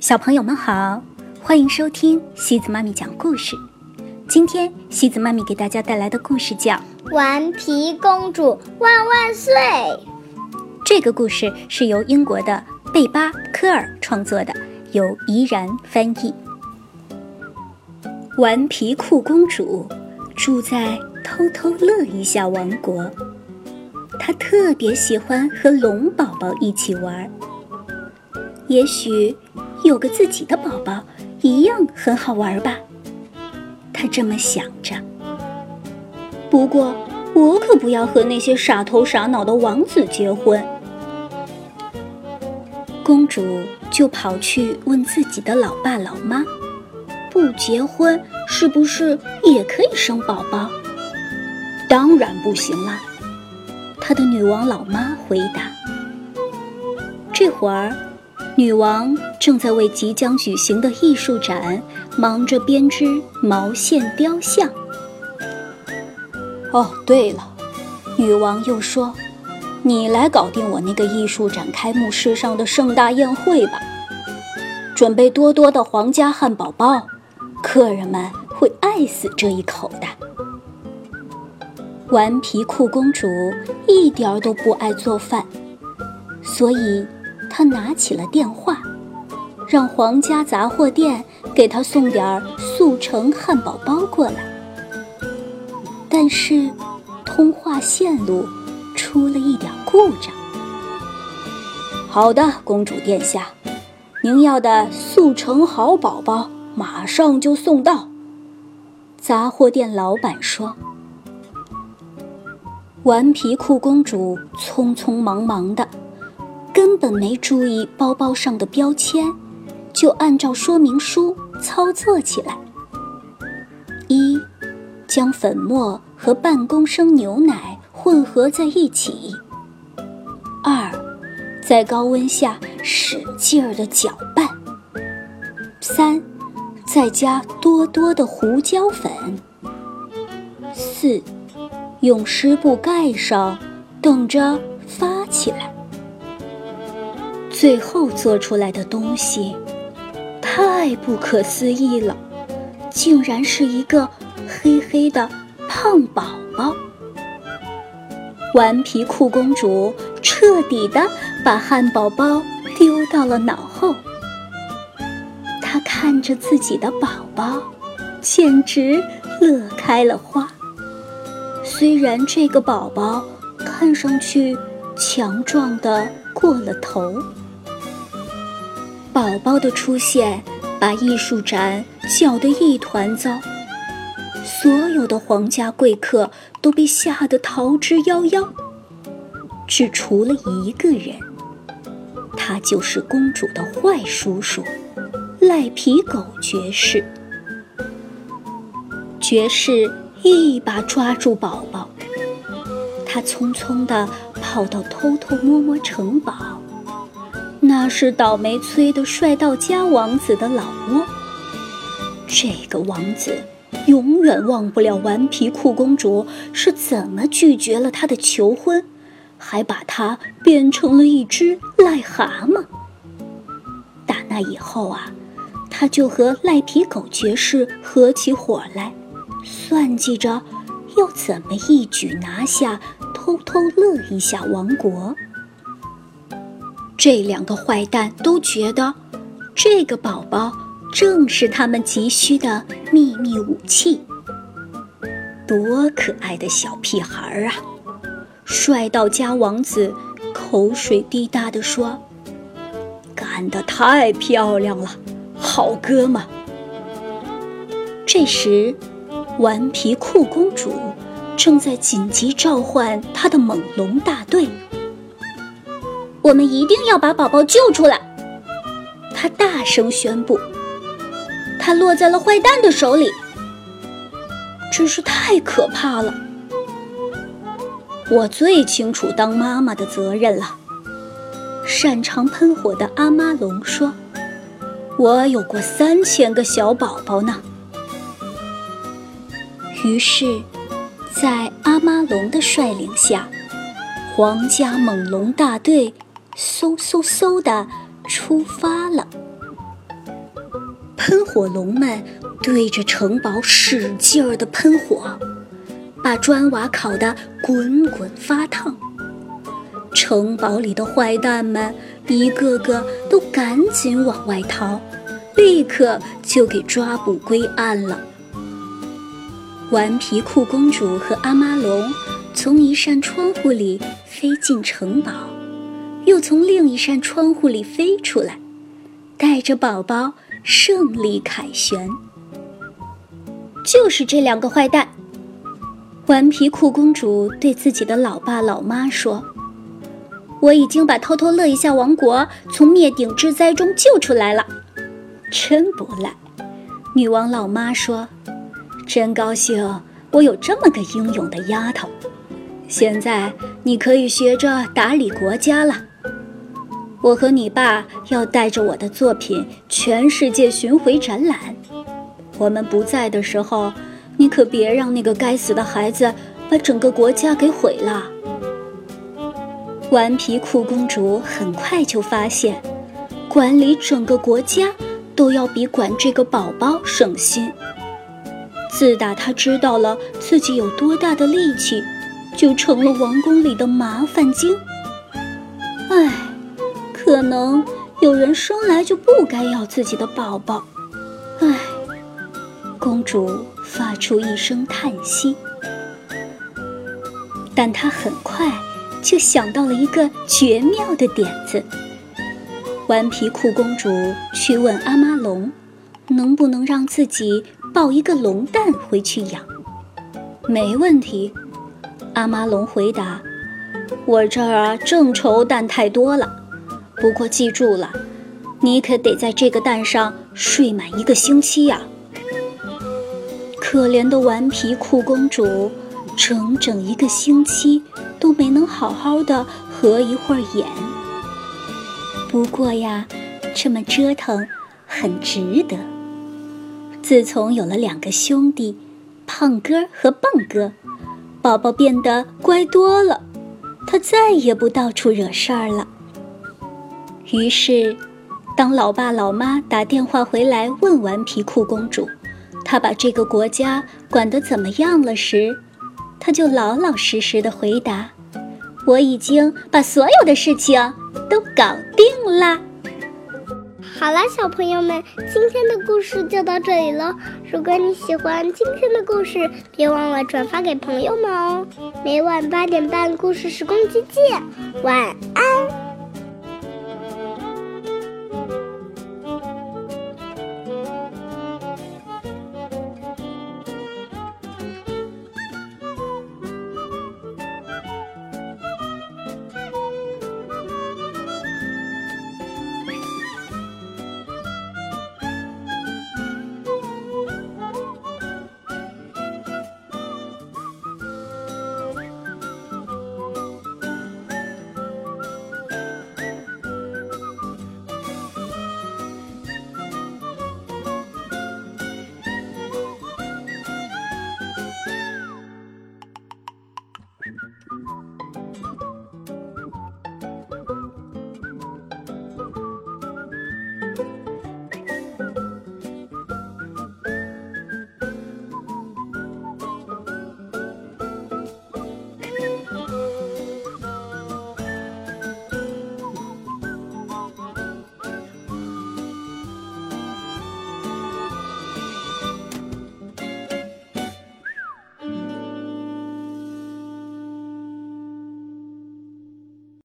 小朋友们好，欢迎收听西子妈咪讲故事。今天西子妈咪给大家带来的故事叫《顽皮公主万万岁》。这个故事是由英国的贝巴科尔创作的，由怡然翻译。顽皮酷公主住在偷偷乐一下王国，她特别喜欢和龙宝宝一起玩。也许有个自己的宝宝一样很好玩吧，她这么想着。不过，我可不要和那些傻头傻脑的王子结婚。公主就跑去问自己的老爸老妈：“不结婚是不是也可以生宝宝？”“当然不行啦！”她的女王老妈回答。这会儿。女王正在为即将举行的艺术展忙着编织毛线雕像。哦，对了，女王又说：“你来搞定我那个艺术展开幕式上的盛大宴会吧，准备多多的皇家汉堡包，客人们会爱死这一口的。”顽皮酷公主一点儿都不爱做饭，所以。他拿起了电话，让皇家杂货店给他送点儿速成汉堡包过来。但是，通话线路出了一点故障。好的，公主殿下，您要的速成好宝宝马上就送到。杂货店老板说。顽皮酷公主匆匆忙忙的。根本没注意包包上的标签，就按照说明书操作起来。一，将粉末和半公升牛奶混合在一起。二，在高温下使劲儿的搅拌。三，再加多多的胡椒粉。四，用湿布盖上，等着发起来。最后做出来的东西太不可思议了，竟然是一个黑黑的胖宝宝。顽皮酷公主彻底的把汉堡包丢到了脑后。她看着自己的宝宝，简直乐开了花。虽然这个宝宝看上去强壮的过了头。宝宝的出现把艺术展搅得一团糟，所有的皇家贵客都被吓得逃之夭夭，只除了一个人，他就是公主的坏叔叔赖皮狗爵士。爵士一把抓住宝宝，他匆匆地跑到偷偷摸摸城堡。那是倒霉催的帅到家王子的老窝。这个王子永远忘不了顽皮酷公主是怎么拒绝了他的求婚，还把他变成了一只癞蛤蟆。打那以后啊，他就和赖皮狗爵士合起伙来，算计着要怎么一举拿下偷偷乐一下王国。这两个坏蛋都觉得，这个宝宝正是他们急需的秘密武器。多可爱的小屁孩儿啊！帅到家王子口水滴答地说：“干得太漂亮了，好哥们！”这时，顽皮酷公主正在紧急召唤她的猛龙大队。我们一定要把宝宝救出来！他大声宣布。他落在了坏蛋的手里，真是太可怕了。我最清楚当妈妈的责任了。擅长喷火的阿妈龙说：“我有过三千个小宝宝呢。”于是，在阿妈龙的率领下，皇家猛龙大队。嗖嗖嗖的出发了。喷火龙们对着城堡使劲儿的喷火，把砖瓦烤得滚滚发烫。城堡里的坏蛋们一个个都赶紧往外逃，立刻就给抓捕归案了。顽皮酷公主和阿妈龙从一扇窗户里飞进城堡，又从另一扇窗户里飞出来，带着宝宝胜利凯旋。就是这两个坏蛋，顽皮酷公主对自己的老爸老妈说。我已经把偷偷乐一下王国从灭顶之灾中救出来了，真不赖。女王老妈说：“真高兴，我有这么个英勇的丫头。现在你可以学着打理国家了。我和你爸要带着我的作品全世界巡回展览。我们不在的时候，你可别让那个该死的孩子把整个国家给毁了。”顽皮酷公主很快就发现，管理整个国家都要比管这个宝宝省心。自打她知道了自己有多大的力气，就成了王宫里的麻烦精。唉，可能有人生来就不该要自己的宝宝。唉，公主发出一声叹息，但她很快。就想到了一个绝妙的点子。顽皮酷公主去问阿妈龙，能不能让自己抱一个龙蛋回去养？没问题，阿妈龙回答：“我这儿啊正愁蛋太多了，不过记住了，你可得在这个蛋上睡满一个星期呀。”可怜的顽皮酷公主，整整一个星期。都没能好好的合一会儿眼。不过呀，这么折腾很值得。自从有了两个兄弟，胖哥和棒哥，宝宝变得乖多了，他再也不到处惹事儿了。于是，当老爸老妈打电话回来问顽皮酷公主，她把这个国家管得怎么样了时，她就老老实实的回答：“我已经把所有的事情都搞定了。”好了，小朋友们，今天的故事就到这里了。如果你喜欢今天的故事，别忘了转发给朋友们哦。每晚八点半，故事时光机见，晚安。